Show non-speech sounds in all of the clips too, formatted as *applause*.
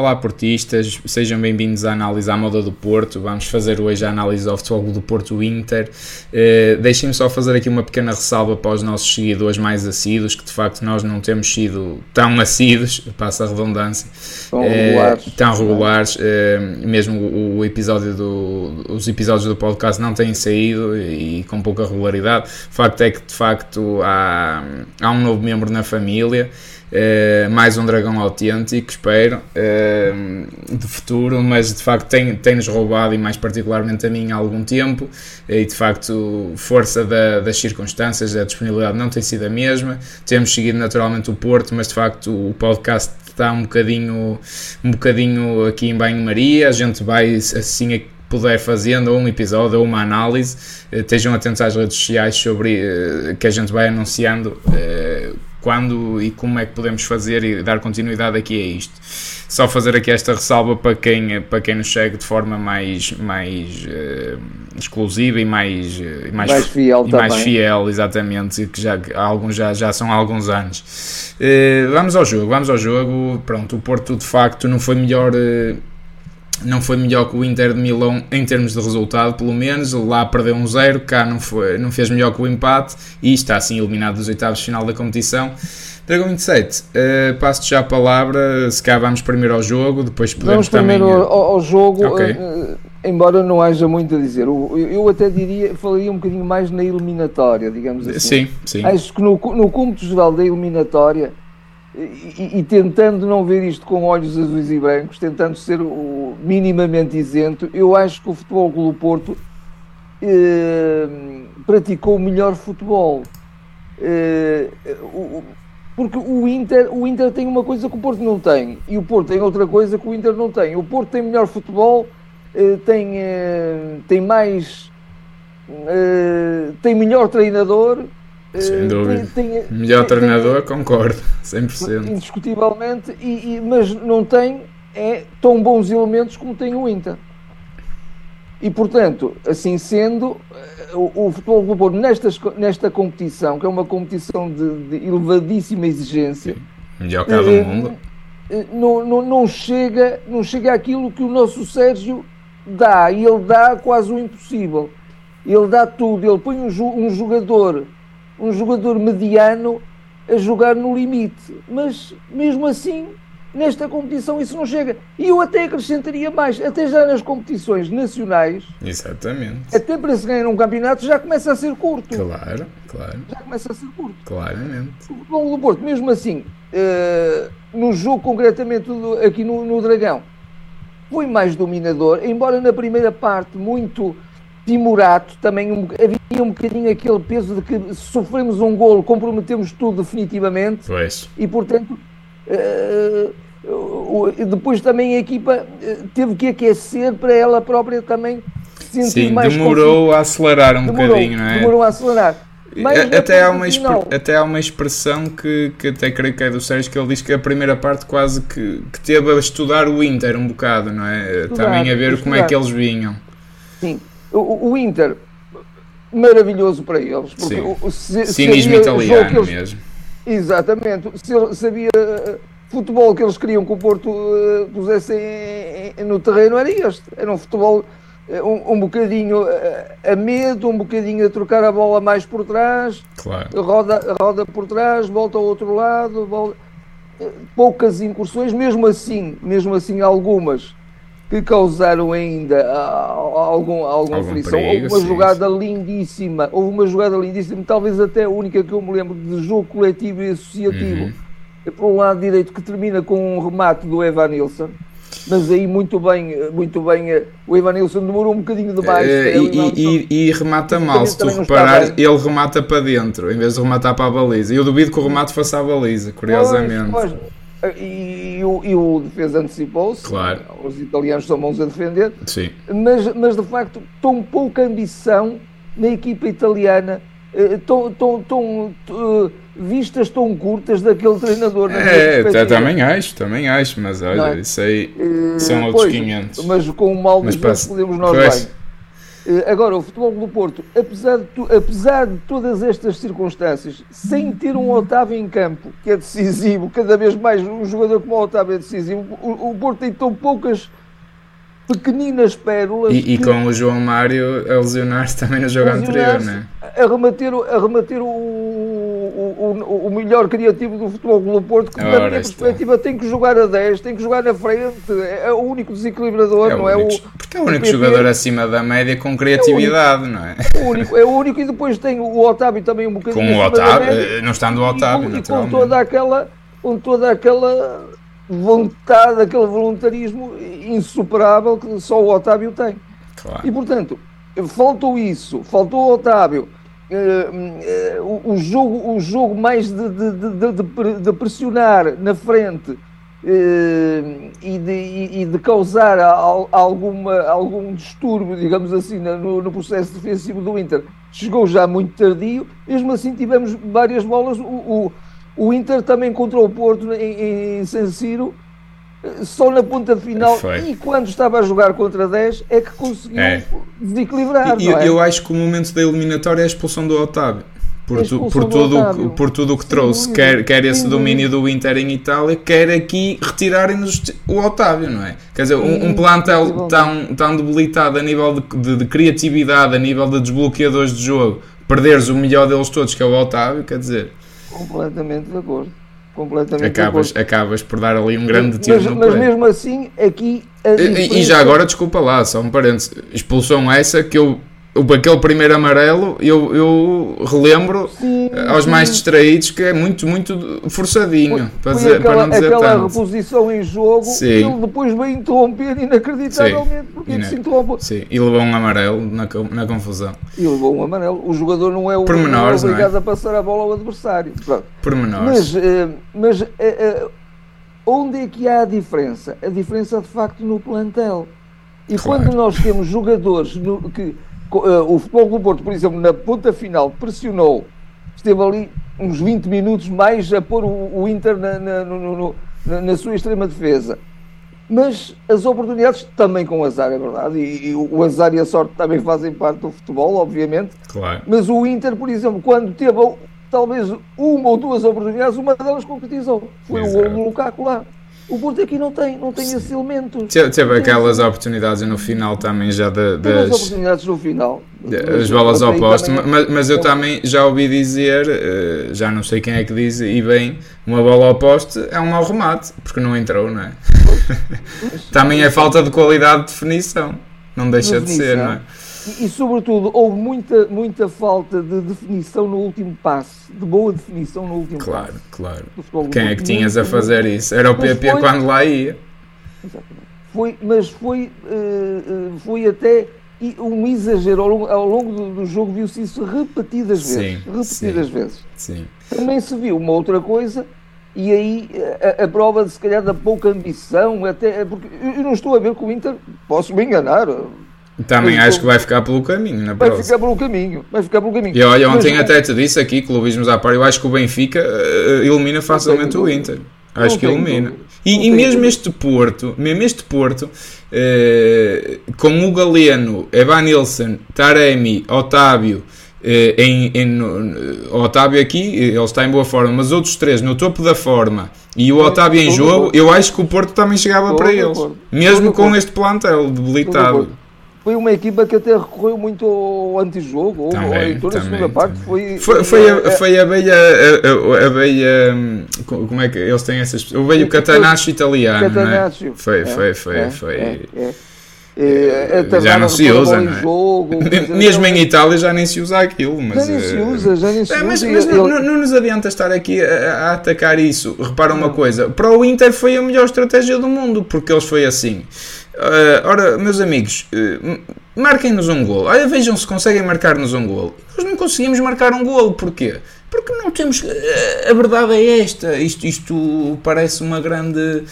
Olá portistas, sejam bem-vindos à análise à moda do Porto. Vamos fazer hoje a análise ao futebol do Porto Inter. Uh, Deixem-me só fazer aqui uma pequena ressalva para os nossos seguidores mais assíduos, que de facto nós não temos sido tão assíduos, *laughs* passa a redundância, tão uh, regulares, tão regulares. Uh, mesmo o, o, episódio do, os episódios do podcast não têm saído e, e com pouca regularidade. O facto é que de facto há, há um novo membro na família. Uh, mais um dragão autêntico, espero, uh, de futuro, mas de facto tem-nos tem roubado, e mais particularmente a mim, há algum tempo, e de facto, força da, das circunstâncias, a disponibilidade não tem sido a mesma. Temos seguido naturalmente o Porto, mas de facto o podcast está um bocadinho, um bocadinho aqui em banho-maria, a gente vai assim puder fazendo ou um episódio ou uma análise, uh, estejam atentos às redes sociais sobre que a gente vai anunciando quando e como é que podemos fazer e dar continuidade aqui a isto. Só fazer aqui esta ressalva para quem, para quem nos segue de forma mais, mais uh, exclusiva e mais, uh, mais, mais, fiel e mais fiel, exatamente, que já, alguns já, já são há alguns anos. Uh, vamos ao jogo, vamos ao jogo. Pronto, o Porto de facto não foi melhor não foi melhor que o Inter de Milão em termos de resultado, pelo menos. Lá perdeu um zero, cá não, foi, não fez melhor que o empate e está assim eliminado dos oitavos de final da competição. Dragão 27, uh, passo-te já a palavra. Se cá vamos primeiro ao jogo, depois podemos vamos primeiro também. Ao, ao jogo, okay. uh, embora não haja muito a dizer. Eu, eu, até diria, falaria um bocadinho mais na eliminatória, digamos assim. Sim, sim. Acho que no, no cúmputo geral da eliminatória e, e, tentando não ver isto com olhos azuis e brancos, tentando ser o, minimamente isento, eu acho que o Futebol Clube Porto eh, praticou o melhor futebol. Eh, o, porque o Inter, o Inter tem uma coisa que o Porto não tem e o Porto tem outra coisa que o Inter não tem. O Porto tem melhor futebol, eh, tem, eh, tem mais. Eh, tem melhor treinador sem eh, dúvida. Tem, tem, Melhor tem, treinador, concordo, 100%. Indiscutivelmente, e, e, mas não tem é, tão bons elementos como tem o Inter. E portanto, assim sendo, eh, o, o futebol do Porto nesta, nesta competição, que é uma competição de, de elevadíssima exigência, melhor cá do mundo, não, não, não, chega, não chega àquilo que o nosso Sérgio dá, e ele dá quase o impossível. Ele dá tudo, ele põe um, um jogador um jogador mediano a jogar no limite. Mas mesmo assim, nesta competição isso não chega. E eu até acrescentaria mais, até já nas competições nacionais. Exatamente. Até para se ganhar um campeonato já começa a ser curto. Claro, claro. Já começa a ser curto. Claramente. O longo do Porto, mesmo assim, uh, no jogo concretamente aqui no, no Dragão, foi mais dominador, embora na primeira parte muito timorato, também um, havia um bocadinho aquele peso de que se sofremos um golo comprometemos tudo definitivamente pois. e portanto uh, depois também a equipa eh, teve que aquecer para ela própria também sentir Sim, mais demorou a acelerar um demorou, bocadinho, não é? Demorou a acelerar. Mas até, há uma até há uma expressão que, que até creio que é do Sérgio que ele diz que a primeira parte quase que, que teve a estudar o Inter um bocado, não é? Estudar, Também a ver estudar. como é que eles vinham. Sim, o, o Inter, maravilhoso para eles. Porque Sim. O, se, Cinismo italiano eles, mesmo. Exatamente. Se sabia uh, futebol que eles queriam que o Porto uh, pusesse em, em, no terreno era este. Era um futebol uh, um, um, bocadinho a medo, um bocadinho a trocar a bola mais por trás, claro. roda, roda por trás, volta ao outro lado, volta, poucas incursões, mesmo assim, mesmo assim algumas que causaram ainda algum, alguma algum frição. Perigo, houve uma sim, jogada sim. lindíssima, houve uma jogada lindíssima, talvez até a única que eu me lembro de jogo coletivo e associativo, uhum. é por um lado direito que termina com um remate do Evan Nilsson. Mas aí muito bem, muito bem, eh, o Evan Nilsson demorou um bocadinho demais. É, e, e, e, remata mal, se tu reparares, ele remata para dentro, em vez de rematar para a baliza. Eu duvido que o remate fosse à baliza, curiosamente. Pois, pois, e, e, o, e o defesa antecipou-se. Claro. Os italianos são bons a defender. Sim. Mas, mas de facto, tão pouca ambição na equipa italiana. Eh, tão, tão, tão, uh, vistas tão curtas daquele treinador. É, também acho, também acho, mas olha, é? isso aí uh, são outros pois, 500. Mas com o mal dos podemos nós pois. bem. Agora, o Futebol do Porto, apesar de, tu, apesar de todas estas circunstâncias, sem ter um Otávio em campo, que é decisivo, cada vez mais um jogador como o Otávio é decisivo, o, o Porto tem tão poucas pequeninas pérolas. E, e com o João Mário a lesionar-se também no jogo anterior, não é? A remeter, a remeter o, o, o, o melhor criativo do futebol do Porto, que, Ora, na minha perspectiva, tem que jogar a 10, tem que jogar na frente, é o único desequilibrador, é não é? O, porque é o único jogador acima da média com criatividade, é não é? É o, único, é o único, e depois tem o Otávio também um bocadinho. Com o Otávio, eh, não estando o Otávio, e, e com toda aquela. Com toda aquela vontade, aquele voluntarismo insuperável que só o Otávio tem. Claro. E portanto, faltou isso, faltou o Otávio. Uh, uh, o, jogo, o jogo mais de, de, de, de pressionar na frente uh, e, de, e, de, causar alguma, algum distúrbio, digamos assim, no, no, processo defensivo do Inter, chegou já muito tardio. Mesmo assim, tivemos várias bolas. O, o, o Inter também contra o Porto em, em San Siro, só na ponta final Foi. e quando estava a jogar contra 10 é que conseguiu é. desequilibrar. E, é? Eu acho que o momento da eliminatória é a expulsão do Otávio. Por, tu, por, tudo, por tudo o que trouxe, quer, quer esse domínio do Inter em Itália, quer aqui retirarem-nos o Otávio, não é? Quer dizer, um, um plantel tão, tão debilitado a nível de, de, de, criatividade, a nível de desbloqueadores de jogo, perderes o melhor deles todos, que é o Otávio, quer dizer, Completamente de acordo. Completamente acabas, acabas por dar ali um grande tiro mas, no Mas mesmo assim, aqui. E, e, já agora, desculpa lá, só um parênteses. Expulsão essa que eu aquele primeiro amarelo, eu, eu relembro sim, aos sim. mais distraídos que é muito, muito forçadinho. Foi, para, dizer, aquela, para não dizer aquela tanto. reposição em jogo sim. ele depois veio interromper inacreditavelmente porque ele se interrompe. Sim, e levou um amarelo na, na confusão. E levou um amarelo. O jogador não é o Pormenores, não é obrigado é? a passar a bola ao adversário. Pronto. Pormenores. Mas, eh, mas eh, eh, onde é que há a diferença? A diferença de facto no plantel. E claro. quando nós temos jogadores no, que eh, o Futebol do Porto, por exemplo, na ponta final, pressionou, esteve ali uns 20 minutos mais a pôr o, o Inter na, na, no, na, na, sua extrema defesa. Mas as oportunidades também com azar, é verdade, e, e, o azar e a sorte também fazem parte do futebol, obviamente. Claro. Mas o Inter, por exemplo, quando teve talvez uma ou duas oportunidades, uma delas concretizou. Foi Exato. o gol do Lukaku lá. O Porto aqui não tem, não tem esses elementos. Teve, teve aquelas oportunidades no final também já de, das. oportunidades no final. As bolas ao posto, mas, mas, eu também já ouvi dizer, eh, já não sei quem é que diz, e bem, uma bola ao poste é um mau remate, porque não entrou, não é? *laughs* também é falta de qualidade de definição, não deixa de ser, não é? E, e, sobretudo, houve muita, muita falta de definição no último passe, de boa definição no último claro, passe. Claro, claro. Quem é que tinhas a fazer isso? Era o PP foi, quando lá ia. Exatamente. Foi, mas foi, uh, foi até um exagero. Ao longo, ao longo do, do jogo viu-se isso repetidas vezes. Sim, repetidas sim, vezes. Sim. Também se viu uma outra coisa e aí a, a, prova de se calhar da pouca ambição, até porque eu não estou a ver que o Inter, posso me enganar, também acho que vai ficar pelo caminho na Vai ficar pelo caminho, vai ficar pelo caminho. E olha, ontem mas, até te disse aqui, clubismos à par, eu acho que o Benfica uh, elimina facilmente o Inter. Acho que elimina. E, e mesmo este Porto, mesmo este Porto, uh, com o Galeno, Evan Nilsson, Taremi, Otávio, uh, em, em no, Otávio aqui, ele está em boa forma, mas outros três no topo da forma e o Otávio em jogo, eu acho que o Porto também chegava para eles. Mesmo com este plantel debilitado foi uma equipa que até recorreu muito ao antijogo, ou também, toda a segunda parte foi. Foi, foi, a, foi a beia. A, a, beia. Como é que eles têm essas. O veio Catanaccio italiano. Catanaccio. É? Foi, foi, foi. É, foi. É, é. É, é, já não se usa, não é? Jogo, *laughs* Mesmo em Itália já nem se usa aquilo. Mas, já nem se usa, já nem se usa. Mas, mas não, não, nos adianta estar aqui a, a atacar isso. Repara uma coisa: para o Inter foi a melhor estratégia do mundo, porque eles foi assim. Uh, ora, meus amigos, uh, marquem-nos um gol. Olha, vejam se conseguem marcar-nos um gol. Nós não conseguimos marcar um gol. Porquê? Porque não temos. Uh, a verdade é esta. Isto, isto parece uma grande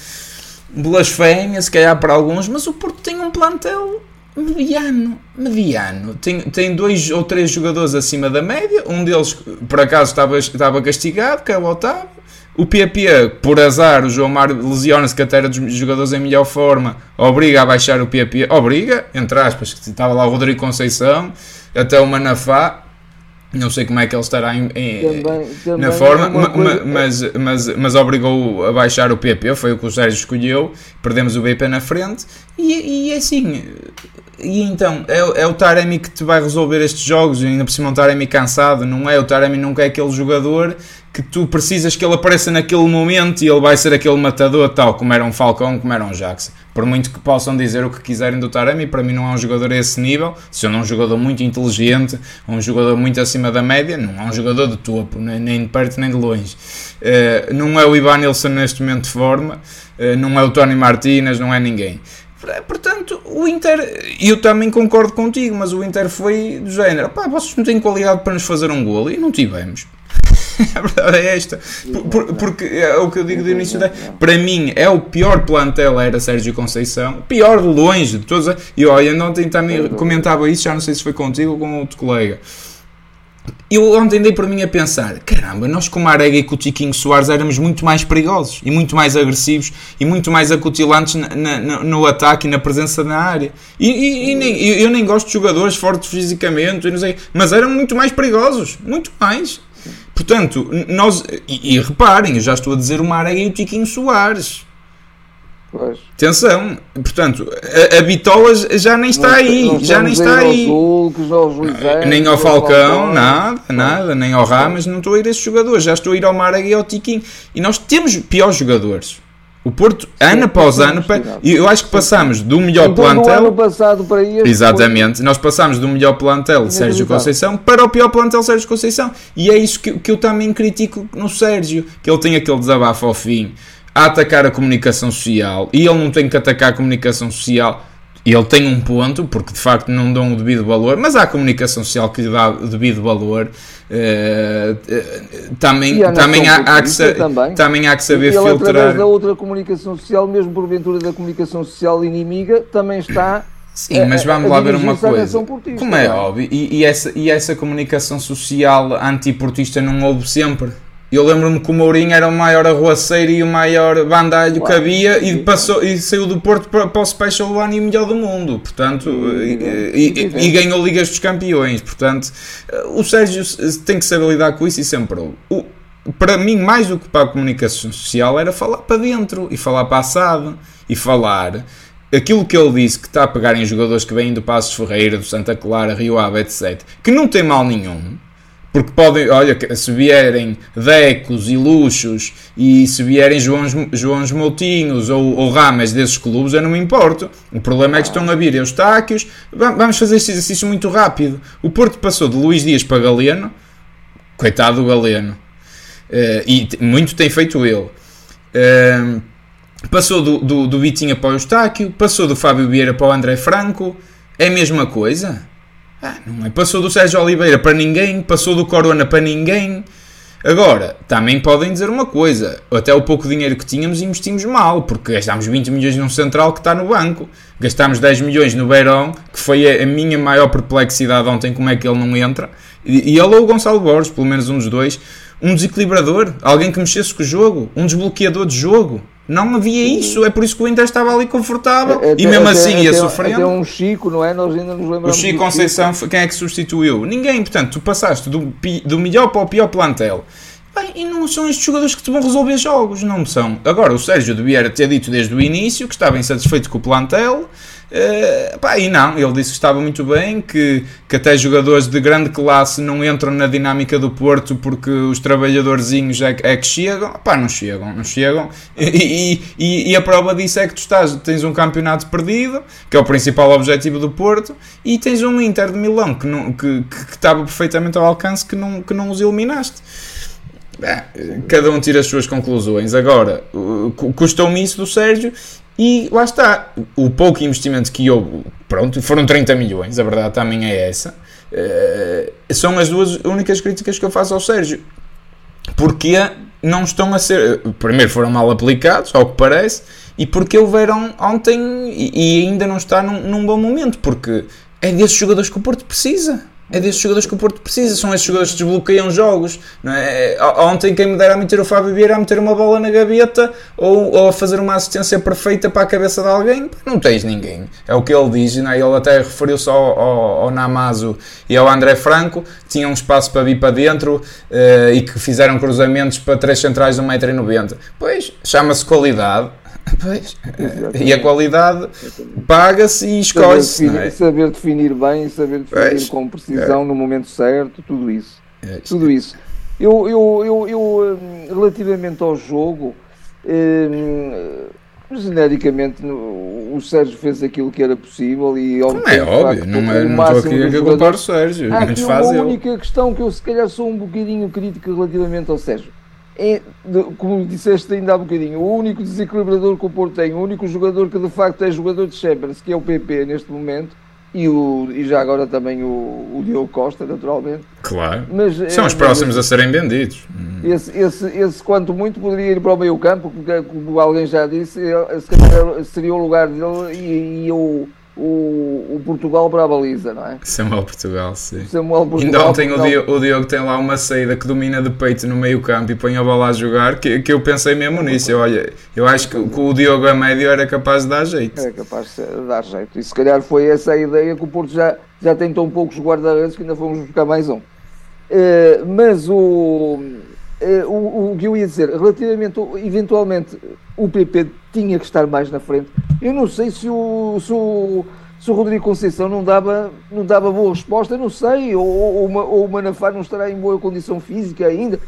blasfémia, se calhar para alguns, mas o Porto tem um plantel mediano. Mediano. Tem, tem dois ou três jogadores acima da média. Um deles, por acaso, estava, estava castigado, que é o Otávio. O PP, por azar, o João Mário lesiona-se que até era dos jogadores em melhor forma, obriga a baixar o PP, obriga, entre aspas, que estava lá o Rodrigo Conceição, até o Manafá, não sei como é que ele estará em, em, também, também na forma, é coisa... mas, mas, mas obrigou a baixar o PP, foi o que o Sérgio escolheu, perdemos o BP na frente, e, e é assim, e então, é, é, o Taremi que te vai resolver estes jogos, ainda por cima um Taremi cansado, não é? O Taremi nunca é aquele jogador que tu precisas que ele apareça naquele momento e ele vai ser aquele matador tal, como era um Falcão, como era um Jackson. Por muito que possam dizer o que quiserem do Taremi, para mim não é um jogador a esse nível, se não é um jogador muito inteligente, um jogador muito acima da média, não é um jogador de topo, nem de perto nem de longe. Uh, não é o Ivan Nilsson neste momento de forma, uh, não é o Tony Martinez, não é ninguém. Portanto, o Inter, eu também concordo contigo, mas o Inter foi do género: pá, vocês não têm qualidade para nos fazer um golo e não tivemos. *laughs* a verdade é esta. Por, porque é o que eu digo do início da. Para mim, é o pior plantel era Sérgio Conceição. Pior de longe de todos. E olha, ontem também comentava isso, já não sei se foi contigo ou com outro colega eu ontem dei por mim a pensar: caramba, nós com o Marega e com o Tiquinho Soares éramos muito mais perigosos e muito mais agressivos e muito mais acutilantes na, na, no ataque e na presença na área. E, e, e nem, eu nem gosto de jogadores fortes fisicamente, sei, mas eram muito mais perigosos, muito mais. Portanto, nós. E, e reparem, eu já estou a dizer o Marega e o Tiquinho Soares. Pois. Atenção, portanto, a, a Bitola já nem está aí, já nem está aí. nem ao Falcão, nada, nada, nem ao Ramas, não estou a ir a esses jogadores, já estou a ir ao Marega e ao Tiquinho. E nós temos piores jogadores. O Porto, ano após ano, e eu acho que passamos do melhor então, plantel. ano passado para este Exatamente, nós passamos do melhor plantel de Sérgio Conceição para o pior plantel Sérgio Conceição. E é isso que, que eu também critico no Sérgio, que ele tem aquele desabafo ao fim a atacar a comunicação social e ele não tem que atacar a comunicação social. E ele tem um ponto, porque de facto não dão o devido valor, mas há a comunicação social que lhe dá o devido valor. Uh, uh, também, também, há, há que também. também há que saber e ele, filtrar. através da outra comunicação social, mesmo porventura da comunicação social inimiga, também está Sim, mas vamos lá ver uma coisa. Como é, é óbvio, e, e, essa, e essa comunicação social antiportista não houve sempre. Eu lembro-me que o Mourinho era o maior arruaceiro e o maior bandalho que havia e, passou, e saiu do Porto para, para o Special One e o melhor do mundo. Portanto, e, e, e, ganhou Ligas dos Campeões. Portanto, o Sérgio tem que saber lidar com isso e sempre. O, para mim, mais do que para a comunicação social, era falar para dentro e falar para assado e falar aquilo que ele disse que está a pegar em jogadores que vêm do Passos Ferreira, do Santa Clara, Rio Ave, etc., que não tem mal nenhum porque podem, olha, se vierem Decos e Luxos e se vierem Joões, Joões Moutinhos ou, ou Ramas desses clubes, eu não me importo. O problema é que estão a vir Eustáquios. Vamos fazer este exercício muito rápido. O Porto passou de Luís Dias para Galeno, coitado do Galeno, uh, e muito tem feito ele. Uh, passou do, do, do Vitinha para o Eustáquio, passou do Fábio Vieira para o André Franco. É a mesma coisa? Ah, não é? Passou do Sérgio Oliveira para ninguém, passou do Corona para ninguém. Agora, também podem dizer uma coisa: até o pouco dinheiro que tínhamos investimos mal, porque gastámos 20 milhões num central que está no banco, gastámos 10 milhões no Beirão, que foi a, minha maior perplexidade ontem, como é que ele não entra, e, e ele ou o Gonçalo Borges, pelo menos um dos dois, um desequilibrador, alguém que mexesse com o jogo, um desbloqueador de jogo. Não havia isso, é por isso que o Inter estava ali confortável até, e mesmo até, assim ia sofrendo. Até um Chico, não é? Nós ainda nos lembramos. O Chico Conceição, quem é que substituiu? Ninguém, portanto, tu passaste do, do melhor para o pior plantel. Bem, e não são estes jogadores que te vão resolver jogos, não são. Agora, o Sérgio devia ter dito desde o início que estava insatisfeito com o plantel Uh, pá, e não, ele disse que estava muito bem, que, que até jogadores de grande classe não entram na dinâmica do Porto porque os trabalhadorzinhos é, é que chegam. Pá, não chegam, não chegam. *laughs* E, e, e, a prova disso é que tu estás, tens um campeonato perdido, que é o principal objetivo do Porto, e tens um Inter de Milão que, não, que, que, que estava perfeitamente ao alcance que não, que não os eliminaste. Cada um tira as suas conclusões. Agora, custou-me isso do Sérgio e lá está, o pouco investimento que houve, pronto, foram 30 milhões, a verdade também é essa. Uh, são as duas únicas críticas que eu faço ao Sérgio. Porque não estão a ser. Primeiro, foram mal aplicados, ao que parece, e porque o Verão ontem e ainda não está num, num, bom momento, porque é desses jogadores que o Porto precisa. É desses jogadores que o Porto precisa, são esses jogadores que desbloqueiam jogos. Não é? Ontem quem me dera a meter o Fábio Vieira a meter uma bola na gaveta ou, ou a fazer uma assistência perfeita para a cabeça de alguém, não tens ninguém. É o que ele diz, não é? ele até referiu-se ao, ao, ao, Namazo e ao André Franco, tinham um espaço para vir para dentro uh, e que fizeram cruzamentos para três centrais de 1,90m. Pois, chama-se qualidade. Pois. *laughs* E a qualidade paga-se e escolhe-se. Saber, é? saber, definir bem, saber definir pois. com precisão é. no momento certo, tudo isso. É. Tudo isso. Eu, eu, eu, eu, hum, relativamente ao jogo, hum, genericamente o Sérgio fez aquilo que era possível e não é óbvio, não, é, não estou aqui a culpar o Sérgio, Há aqui uma única questão que eu se calhar sou um bocadinho crítica relativamente ao Sérgio como disseste ainda há bocadinho, o único desequilibrador que o Porto tem, o único jogador que de facto é jogador de Champions, que é o PP neste momento, e, o, e já agora também o, o Diogo Costa, naturalmente. Claro. Mas, São é, os próximos a serem vendidos. Esse, esse, esse, quanto muito, poderia ir para o meio campo, porque, como alguém já disse, seria o lugar dele e, e o o, o, Portugal para a baliza, não é? Samuel Portugal, sim. Samuel Portugal, Ainda ontem Portugal. O, Diogo, o Diogo tem lá uma saída que domina de peito no meio campo e põe a bola a jogar, que, que eu pensei mesmo nisso. Eu, olha, eu acho que, que o Diogo a médio era capaz de dar jeito. Era capaz de dar jeito. E se calhar foi essa a ideia que o Porto já, já tentou um poucos guarda-redes que ainda fomos buscar mais um. Uh, mas o, o, o, que eu ia dizer, relativamente, eventualmente, o PP tinha que estar mais na frente. Eu não sei se o, se o, se o Rodrigo Conceição não dava, não dava boa resposta, não sei, ou, ou, ou o Manafá não estará em boa condição física ainda.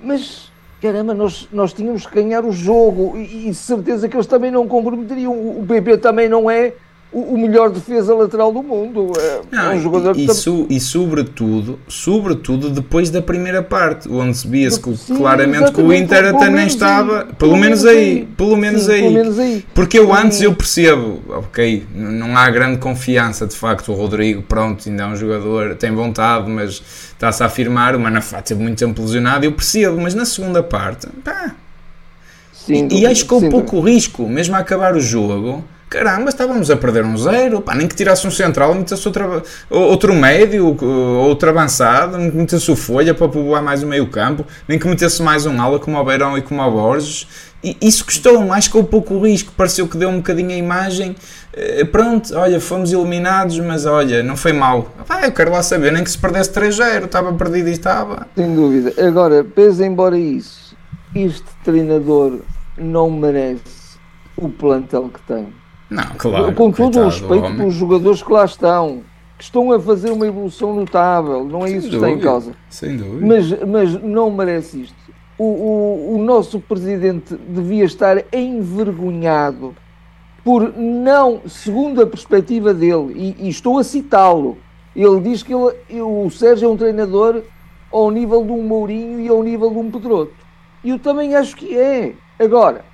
Mas, caramba, nós, nós tínhamos que ganhar o jogo e, e certeza que eles também não comprometeriam. O PP também não é o, melhor defesa lateral do mundo. É, é um jogador e, que e, e sobretudo, sobretudo depois da primeira parte, onde se via-se claramente que o Inter até nem estava, aí, pelo, menos aí, aí, pelo menos sim, aí. Pelo menos aí. Porque eu antes eu percebo, ok, não há grande confiança, de facto, o Rodrigo, pronto, ainda é um jogador, tem vontade, mas está-se a afirmar, o Manafá teve muito tempo lesionado, eu percebo, mas na segunda parte, pá. Sim, e, e acho que houve pouco risco, mesmo a acabar o jogo caramba, estávamos a perder um zero, pá, nem que tirasse um central, metesse outra, outro médio, outro avançado, metesse o Folha para povoar mais o meio campo, nem que metesse mais um ala como o Beirão e como o Borges. E isso custou mais com pouco risco, pareceu que deu um bocadinho a imagem. Eh, pronto, olha, fomos eliminados, mas olha, não foi mal. Eu quero lá saber, nem que se perdesse 3-0, estava perdido e estava. Sem dúvida. Agora, pese embora isso, este treinador não merece o plantel que tem. Não, claro. Com todo o respeito pelos jogadores que lá estão, que estão a fazer uma evolução notável, não é Sem isso que está em causa. Sem dúvida. Mas, mas não merece isto. O, o, o nosso presidente devia estar envergonhado por não, segundo a perspectiva dele, e, e estou a citá-lo, ele diz que ele, o Sérgio é um treinador ao nível de um Mourinho e ao nível de um Pedroto. E eu também acho que é. Agora,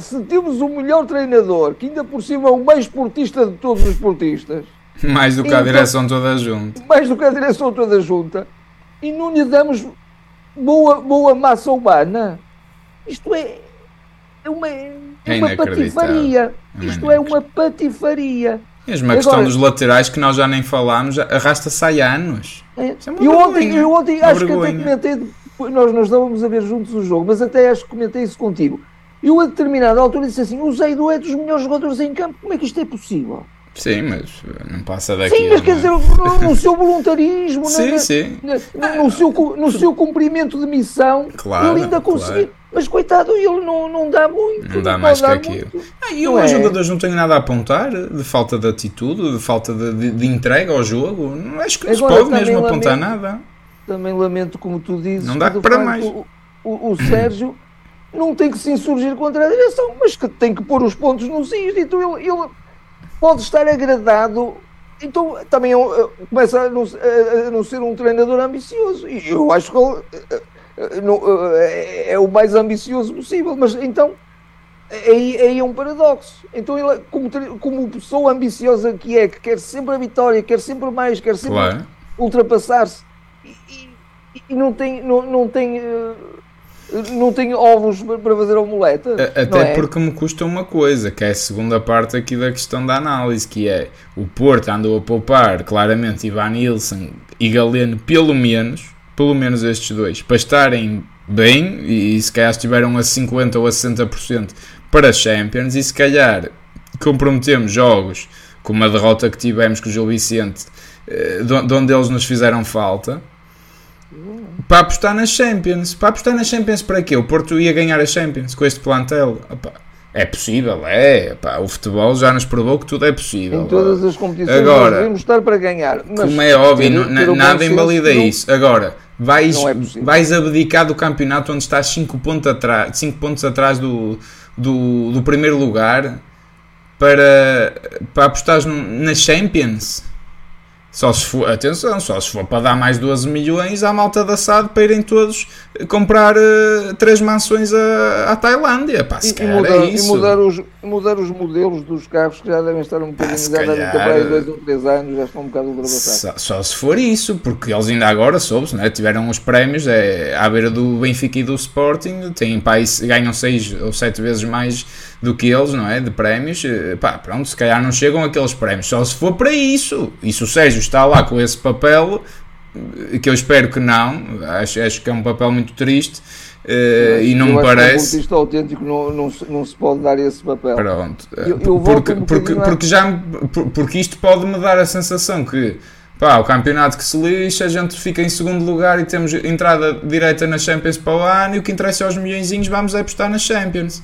se temos o melhor treinador, que ainda por cima é o mais esportista de todos os esportistas. Mais do que a então, direção toda junta. Mais do que a direção toda junta. E não lhe damos boa, boa massa humana. Isto é, é uma, é, é uma patifaria. É Isto é uma patifaria. Mesmo a questão Agora, dos laterais que nós já nem falámos, arrasta-se há anos. É. é eu, ontem, eu ontem acho vergonha. que até comentei, nós, nós estávamos a ver juntos o jogo, mas até acho que comentei isso contigo. Eu, a determinada altura, disse assim: o Zeido é dos melhores jogadores em campo, como é que isto é possível? Sim, mas não passa daqui. Sim, mas quer dizer, no seu voluntarismo, sim, na, sim. Na, no, seu, no seu cumprimento de missão, claro, ele ainda conseguiu. Claro. Mas coitado, ele não, não dá muito. Não dá mais que aquilo. Ah, e eu, aos é. jogadores, não tenho nada a apontar de falta de atitude, de falta de, de, de entrega ao jogo. Não acho que não se pode mesmo lamento, apontar nada. Também lamento, como tu dizes, não dá para mais. O, o, o Sérgio *clears throat* não tem que se insurgir contra a direção, mas que tem que pôr os pontos nos is. Então ele, ele pode estar agradado. Então também começa a não, a não, ser um treinador ambicioso. E eu acho que ele uh, uh, é, é o mais ambicioso possível. Mas então aí, aí é um paradoxo. Então ele, como, como pessoa ambiciosa que é, que quer sempre a vitória, quer sempre mais, quer sempre claro. ultrapassar-se e, e, e, não tem. Não, não tem não tenho ovos para fazer omeleta. Até é? porque me custa uma coisa, que é a segunda parte aqui da questão da análise, que é o Porto andou a poupar claramente Ivan Nilsson e Galeno, pelo menos, pelo menos estes dois, para estarem bem, e se calhar estiveram a 50% ou a 60% para Champions, e se calhar comprometemos jogos como a derrota que tivemos com o Gil Vicente, eh, de onde eles nos fizeram falta, para apostar nas Champions. Para apostar nas Champions para quê? O Porto ia ganhar a Champions com este plantel. Opa, é possível, é. Opa, o futebol já nos provou que tudo é possível. Em todas as competições Agora, devemos estar para ganhar. Como é óbvio, ter, ter nada invalida não, isso. Agora, vais, é vais abdicar do campeonato onde estás 5 pontos atrás, cinco pontos atrás do, do, do primeiro lugar para, para apostar nas Champions. Só se for, atenção, só se for para dar mais 12 milhões à malta da SAD para irem todos comprar uh, três mansões à, à Tailândia. Pá, e, mudar, é. E mudar os, mudar os modelos dos carros que já devem estar um bocadinho, já devem ter para aí dois ou três anos, já estão um bocado ultrapassados. Só, só, se for isso, porque eles ainda agora, soube né, tiveram os prémios é, à beira do Benfica e do Sporting, têm, pá, ganham seis ou sete vezes mais do que eles, não é? De prémios, eh, pá, pronto, se calhar não chegam aqueles prémios, só se for para isso. E se o Sérgio está lá com esse papel, eh, que eu espero que não, acho, acho que é um papel muito triste. Uh, e não me parece. Que um autêntico não, não, não se pode dar esse papel. Pronto, eu, eu porque, um porque, porque, já, porque isto pode me dar a sensação que pá, o campeonato que se lixa, a gente fica em segundo lugar e temos entrada direta na Champions para o ano e o que interessa aos milhões vamos é apostar na Champions.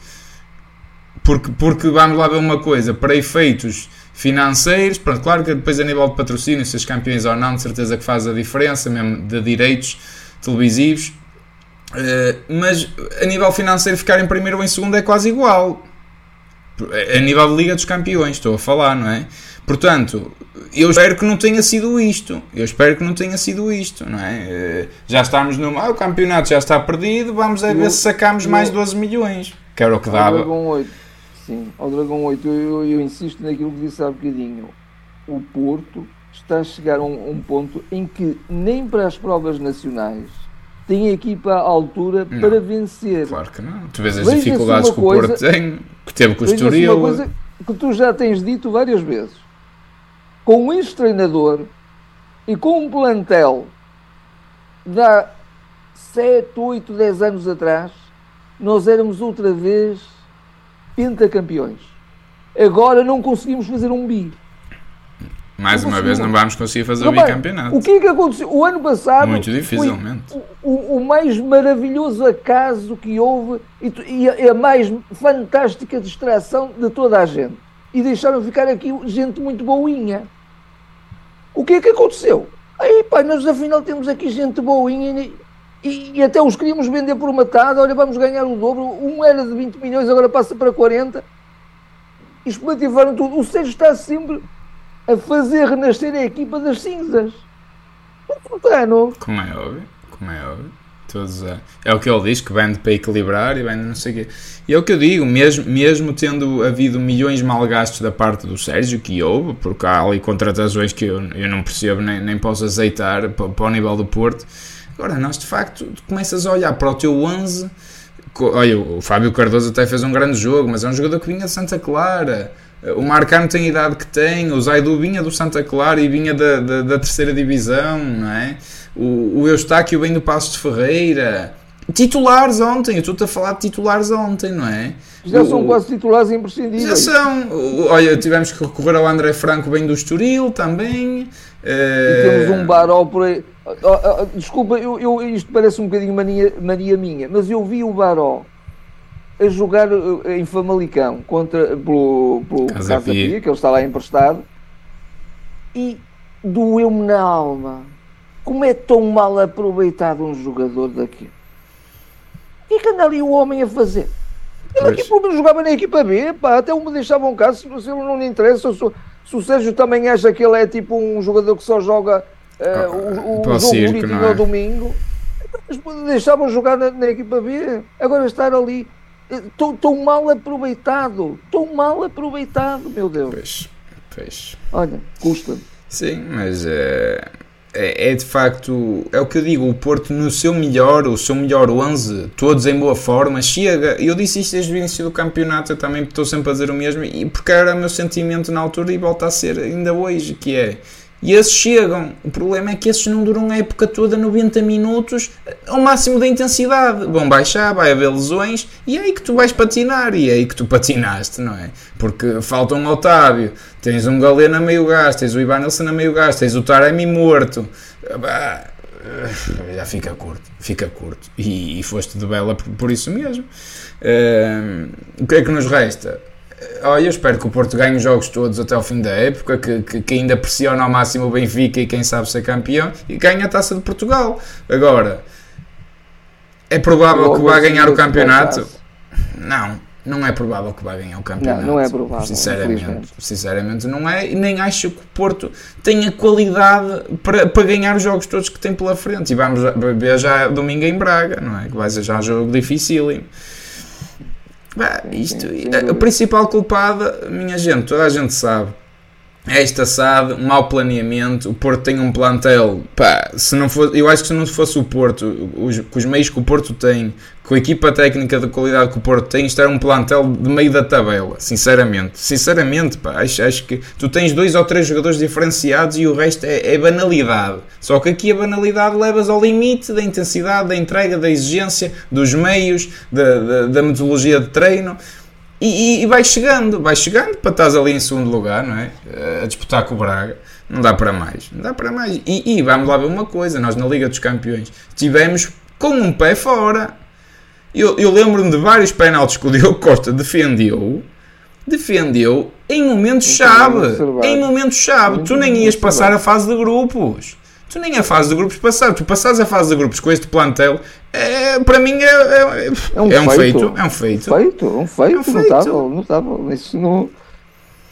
Porque, porque vamos lá ver uma coisa, para efeitos financeiros, pronto, claro que depois a nível de patrocínio, se os campeões ou não, de certeza que faz a diferença, mesmo de direitos televisivos, uh, mas a nível financeiro ficar em primeiro ou em segundo é quase igual. A nível de Liga dos Campeões, estou a falar, não é? Portanto, eu espero que não tenha sido isto. Eu espero que não tenha sido isto, não é? Eh, já estamos no. Ah, o campeonato já está perdido, vamos a ver se sacamos mais 12 milhões. Que era o que dava. Sim, ao Dragão 8, eu, eu, insisto naquilo que disse há bocadinho. O Porto está a chegar a um, um ponto em que nem para as provas nacionais tem equipa à altura não, para vencer. Claro que não. Tu vês as dificuldades que o Porto tem, que teve com o Estoril. uma coisa que tu já tens dito várias vezes. Com este treinador e com um plantel de há 7, 8, 10 anos atrás, nós éramos outra vez pentacampeões. Agora não conseguimos fazer um bi. Mais não uma vez não vamos conseguir fazer o bicampeonato. O que é que aconteceu? O ano passado. Muito dificilmente. O, o, o, mais maravilhoso acaso que houve e, e a mais fantástica distração de toda a gente. E deixaram ficar aqui gente muito boinha. O que é que aconteceu? Aí, pá, nós afinal temos aqui gente boinha e, e, até os queríamos vender por metade, olha, vamos ganhar o dobro. Um era de 20 milhões, agora passa para 40. E tudo. O Sérgio está sempre a fazer renascer a equipa das cinzas. Não Como é óbvio, como é óbvio. Todos, é, é o que ele diz, que vende para equilibrar e vende não sei o quê. E é o que eu digo, mesmo, mesmo tendo havido milhões mal gastos da parte do Sérgio, que houve, porque há ali contratações que eu, eu não percebo nem, nem posso aceitar para, para o nível do Porto, Agora, nós de facto começas a olhar para o teu 11. Olha, o Fábio Cardoso até fez um grande jogo, mas é um jogador que vinha de Santa Clara. O Marcano tem a idade que tem, o Zaidu vinha do Santa Clara e vinha da, da, da terceira divisão, não é? O, o Eustáquio vem do Passo de Ferreira. Titulares ontem, eu estou-te a falar de titulares ontem, não é? Já o, são quase titulares imprescindíveis. Já são. Olha, tivemos que recorrer ao André Franco, bem do Estoril também. E temos um Baró por aí. Desculpa, eu, eu, isto parece um bocadinho mania, mania minha, mas eu vi o Baró a jogar eh, em Famalicão contra, pelo, pelo Casa, Casa Pia, que ele está lá emprestado, e doeu-me na alma. Como é tão mal aproveitado um jogador daqui? O que é que anda ali o homem a fazer? Ele aqui pelo menos jogava na equipa B, pá, até me deixava um caso, se, ele não lhe interessa, se, se o Sérgio também acha que ele é tipo um jogador que só joga uh, o, o jogo bonito é? ao domingo, deixavam jogar na, na, equipa B, agora estar ali tão mal aproveitado, tão mal aproveitado, meu Deus. Pois, pois. Olha, custa. Sim, mas uh, é, é, de facto, é o que eu digo, o Porto no seu melhor, o seu melhor 11, todos em boa forma, chega. Eu disse isto desde o início do campeonato, eu também estou sempre a dizer o mesmo, e porque era o meu sentimento na altura e volta a ser ainda hoje, que é e esses chegam. O problema é que esses não duram a época toda 90 minutos ao máximo da intensidade. Vão baixar, vai haver lesões e é aí que tu vais patinar. E é aí que tu patinaste, não é? Porque falta um Otávio, tens um Galeno meio gás, tens o Ivan Nilsson a meio gás, tens o Taremi morto. Já fica curto, fica curto. E, e foste de bela por, por isso mesmo. Uh, o que é que nos resta? Olha, eu espero que o Porto ganhe os jogos todos até ao fim da época, que, que, que, ainda pressiona ao máximo o Benfica e quem sabe ser campeão e ganhe a taça de Portugal. Agora, é provável que vá ganhar o campeonato? Não, não é provável que vá ganhar o campeonato. Não, não é provável. Sinceramente, sinceramente não é. E nem acho que o Porto tenha qualidade para, para ganhar os jogos todos que tem pela frente. E vamos ver já domingo em Braga, não é? Que vai ser já um jogo dificílimo. Bah, isto, a, a principal culpada, minha gente, toda a gente sabe, esta SAD, mau planeamento. O Porto tem um plantel. Pá, se não fosse, eu acho que se não fosse o Porto, os, com os meios que o Porto tem, com a equipa técnica de qualidade que o Porto tem, isto era um plantel de meio da tabela. Sinceramente, sinceramente, pá, acho, acho que tu tens dois ou três jogadores diferenciados e o resto é, é banalidade. Só que aqui a banalidade levas ao limite da intensidade, da entrega, da exigência, dos meios, da, da, da metodologia de treino. E, e, vai chegando, vai chegando para estás ali em segundo lugar, não é? A disputar com o Braga. Não dá para mais, não dá para mais. E, e vamos lá ver uma coisa: nós na Liga dos Campeões tivemos com um pé fora. Eu, eu lembro-me de vários penaltis que o Diogo Costa defendeu, defendeu em momentos-chave. Em momentos-chave. Tu nem ias passar a fase de grupos tu nem a fase de grupos passar, tu passares a fase de grupos com este plantel, é, para mim é, é, é um, é um feito. feito. É um feito. feito um feito, é um feito. notável, notável. Isso não,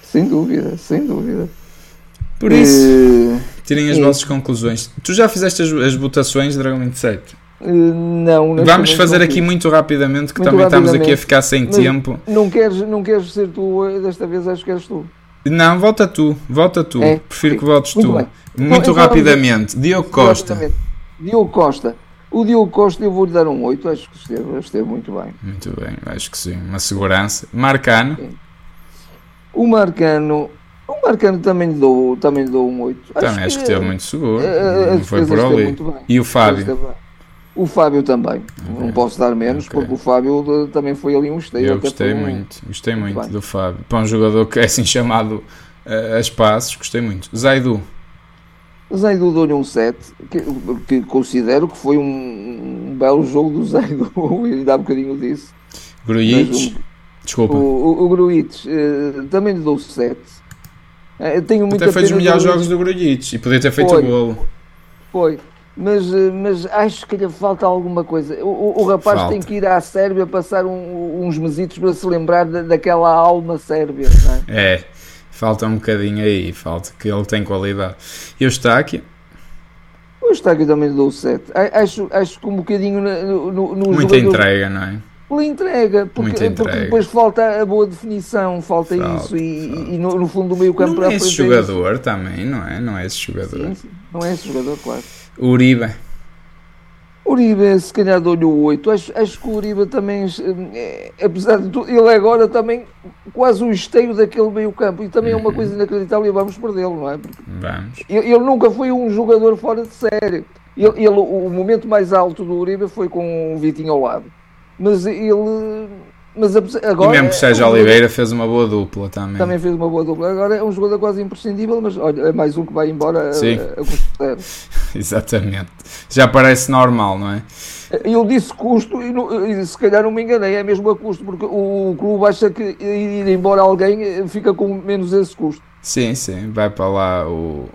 sem dúvida, sem dúvida. Por isso, tirem as vossas conclusões. Tu já fizeste as, as votações, Dragão 27? Não, Vamos fazer aqui muito rapidamente, que muito também rapidamente. estamos aqui a ficar sem Mas tempo. Não queres, não queres ser tu, desta vez acho que és tu. Não, volta tu, volta tu. É? Prefiro que voltes muito tu. Bem. Muito então, rapidamente. Diogo Costa. Diogo Costa. O Diogo Costa eu vou-lhe dar um 8, acho que esteve, esteve muito bem. Muito bem, acho que sim. Uma segurança. Marcano. Sim. O Marcano. O Marcano também lhe dou, também lhe dou um 8. Também acho que, acho que esteve muito seguro. A, a não foi por ali. E o Fábio? O Fábio também. Okay. Não posso dar menos, okay. porque o Fábio também foi ali um esteio. Eu gostei muito, um... gostei muito, muito do Fábio. Para um jogador que é assim chamado uh, a espaços, gostei muito. Zaidu. Zaidu dou-lhe um 7, que, que, considero que foi um, um belo jogo do Zaidu, ele dá um bocadinho disso. Grujic, um, desculpa. O, o, o Grujic, uh, também lhe dou 7. Uh, tenho muita Até fez os melhores jogos do Grujic e podia ter feito o golo. Foi, mas, uh, mas acho que lhe falta alguma coisa. O, o rapaz falta. tem que ir à Sérvia passar um, uns mesitos para se lembrar da, daquela alma sérvia, não é? É falta um bocadinho aí, falta que ele tem qualidade. E o Estáquio? O Estáquio também dou 7. Acho, acho que um bocadinho no, no, no Muita entrega, não é? Pela entrega, porque, entrega. porque depois falta a boa definição, falta, falta isso, e, falta. e no, no, fundo do meio campo não é esse jogador também, não é? Não é esse jogador. Sim, sim. Não é esse jogador, claro. Uribe. Uribe, se calhar dou-lhe o 8. Acho, acho que o Uribe também, é, apesar de tudo, ele é agora também quase o esteio daquele meio campo. E também é uma coisa inacreditável e vamos perdê-lo, não é? Porque vamos. Ele, ele, nunca foi um jogador fora de série. Ele, ele, o momento mais alto do Uribe foi com o Vitinho ao lado. Mas ele mas agora, e mesmo que seja é um Oliveira fez uma boa dupla também. Também fez uma boa dupla. Agora é um jogador quase imprescindível, mas olha, é mais um que vai embora Sim. a, a, *laughs* Exatamente. Já parece normal, não é? Eu disse custo e, e, se calhar não me enganei, é mesmo a custo, porque o clube acha que ir embora alguém eh, fica com menos esse custo. Sim, sim, vai para lá o,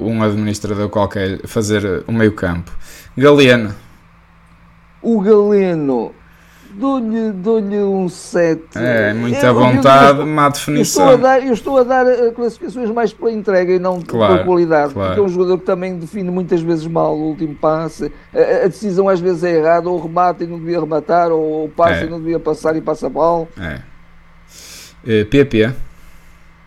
um administrador qualquer fazer o meio campo. Galeno. O Galeno Dou-lhe dou um 7. É, muita vontade, má definição. Eu estou, a dar, eu estou a dar eh, classificações mais pela entrega e não claro, pela qualidade. Claro. Porque é um jogador que também define muitas vezes mal o último passe. A, a decisão às vezes é errada, ou remata e não devia rematar, ou o passe é. e não devia passar e passa bola. É. Uh, PP.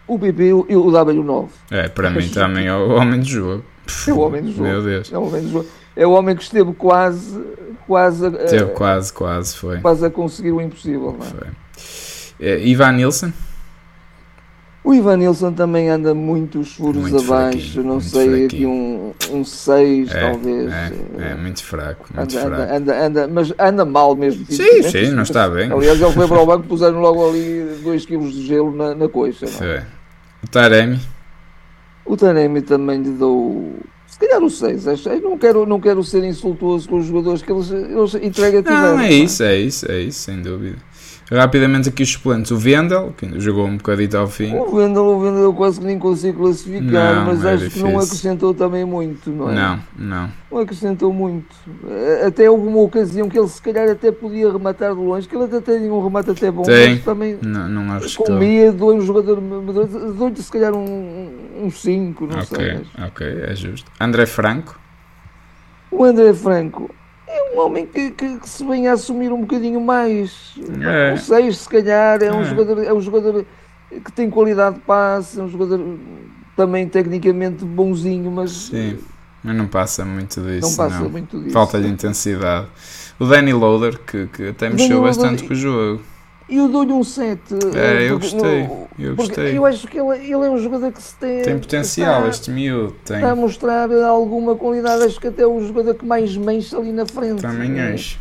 O PP eu, eu dava-lhe o 9. É, para mim *laughs* também é o homem de jogo. É o homem do jogo. Meu Deus. É o homem do jogo. É o homem que esteve quase, quase, a, quase, quase, foi. quase a conseguir o impossível. É? Eh, Ivan Nilsson? O Ivan Nilsson também anda muitos furos Muito abaixo, não sei, aqui fraquinho. um 6 um seis, É, talvez. é, é, muito fraco, muito Anda, fraco. anda, anda, anda, mas anda mal mesmo. Sim, sim, não está bem. Aliás, ele foi para o banco, puseram logo ali 2 kg de gelo na, na coxa. é? O Taremi? O Taremi também lhe dou. Calhar o 6, acho. Eu não quero, não quero ser insultuoso com os jogadores que eles, eles entregam Não, é isso, é isso, é isso, sem dúvida. Rapidamente aqui os suplentes. O Vendel, que ainda jogou um bocadito ao fim. O Vendel, o Vendel eu quase que nem consigo classificar, Não, mas é acho que não difícil. acrescentou também muito, não é? Não, não. Não acrescentou muito. Eh, Até houve uma ocasião que ele se calhar até podia rematar de longe, que ele até tem um remate até bom, Tem. mas também Não, não arriscou. com medo, um jogador dou-lhe se calhar um 5, não sei. Ok, ok, é justo. André Franco? O André Franco é um homem que, que- que se vem a assumir um bocadinho mais. É. Não sei, se calhar, é um, É. jogador, é um jogador que tem qualidade de passe, é um jogador também tecnicamente bonzinho, mas Sim, mas não passa muito disso. não passa não. muito disso. Falta de intensidade. O Danny Loader, que, que até Danny mexeu Loader- bastante com o jogo. E eu dou-lhe um 7. É, eu gostei, eu Porque gostei. eu acho que ele, ele é um jogador que se tem. Tem potencial, está, este miúdo tem. está a mostrar alguma qualidade. Acho que até é o jogador que mais mexe ali na frente. Também acho.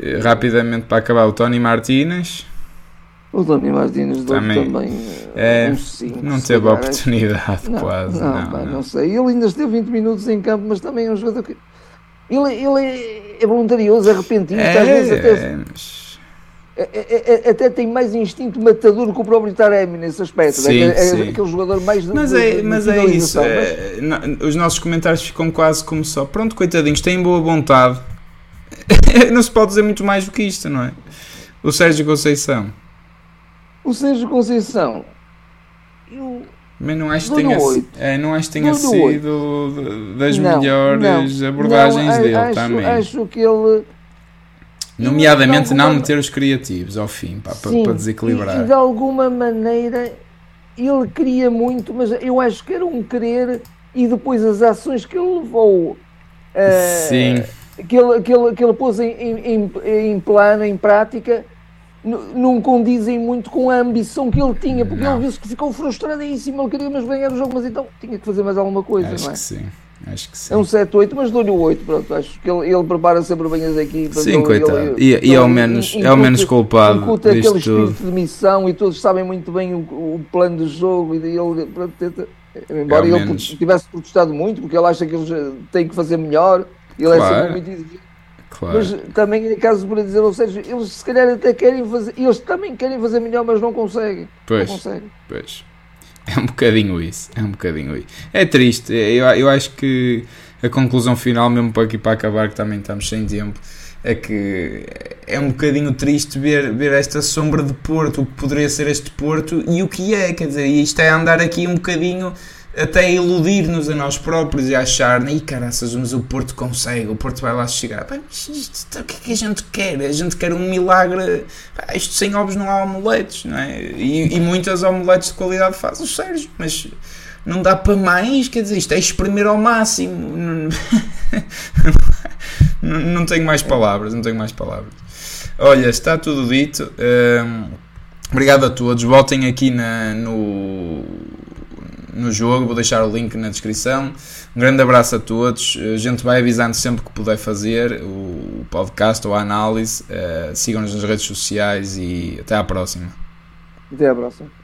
Eh, Rapidamente para acabar, o Tony Martínez O Tony Martínez Também, também, é, um 5. não teve oportunidade, Não, quase. não, Não, pá, não. não sei. Ele ainda esteve 20 minutos em campo, mas também é um jogador que. Ele, ele é, é voluntarioso, é repentino, às vezes até, É, mas- é- é- é- até tem mais instinto matador que o próprio Taremi nesse aspecto. Sim, é, é sim. aquele jogador mais Mas de- é, de mas é isso. é, os nossos comentários ficam quase como só. Pronto, coitadinhos, têm boa vontade. *laughs* não se pode dizer muito mais do que isto, não é? O Sérgio Conceição. O Sérgio Conceição, eu, Mas não acho que tenha, é, não acho que tenha sido de- das Não, melhores não, abordagens não, dele acho, também. Acho que ele. Nomeadamente de não alguma- meter os criativos ao fim, pá, para, Sim, para desequilibrar. e de alguma maneira ele queria muito, mas eu acho que era um querer e depois as ações que ele levou. eh, Sim. Que ele, que ele, que ele pôs em, em, em- plano, em prática, não condizem muito com a ambição que ele tinha, porque Não. ele viu-se que ficou frustradíssimo, ele queria mesmo ganhar o jogo, mas então tinha que fazer mais alguma coisa, Acho não é? que sim. Acho que sim. É um 7-8, mas dou-lhe o 8, pronto. Acho que ele, ele prepara sempre bem as equipas. Sim, ele- coitado. ele- E- e é o ele menos- é o menos culpado incute aquele espírito tudo. de missão e todos sabem muito bem o, o plano do jogo. E ele, pronto, tenta, embora É ele menos. tivesse protestado muito, porque ele acha que eles eh, têm que fazer melhor, ele é Claro. sempre muito exigente. Claro. Mas também é caso para dizer, ou seja, eles se calhar até querem fazer, eles também querem fazer melhor, mas não conseguem. Pois. Não conseguem. Pois. É um bocadinho isso. É um bocadinho isso. É triste. Eu, eu acho que a conclusão final, mesmo para aqui para acabar, que também estamos sem tempo, é que é um bocadinho triste ver, ver esta sombra de Porto, o que poderia ser este Porto e o que é. Quer dizer, isto é andar aqui um bocadinho até iludir-nos a nós próprios e achar, e caraças, mas o Porto consegue, o Porto vai lá chegar. Pá, isto, o que é que a gente quer? A gente quer um milagre. Isto sem ovos não há omeletes, não é? E, e muitas omeletes de qualidade faz o Sérgio, mas não dá para mais, quer dizer, isto é exprimir ao máximo. Não, *laughs* não, não tenho mais palavras, não tenho mais palavras. Olha, está tudo dito. Hum, obrigado a todos. Voltem aqui na, no, no jogo, vou deixar o link na descrição. Um grande abraço a todos. A gente vai avisando sempre que puder fazer o podcast ou a análise. Uh, Sigam-nos nas redes sociais e até à próxima. Até à próxima.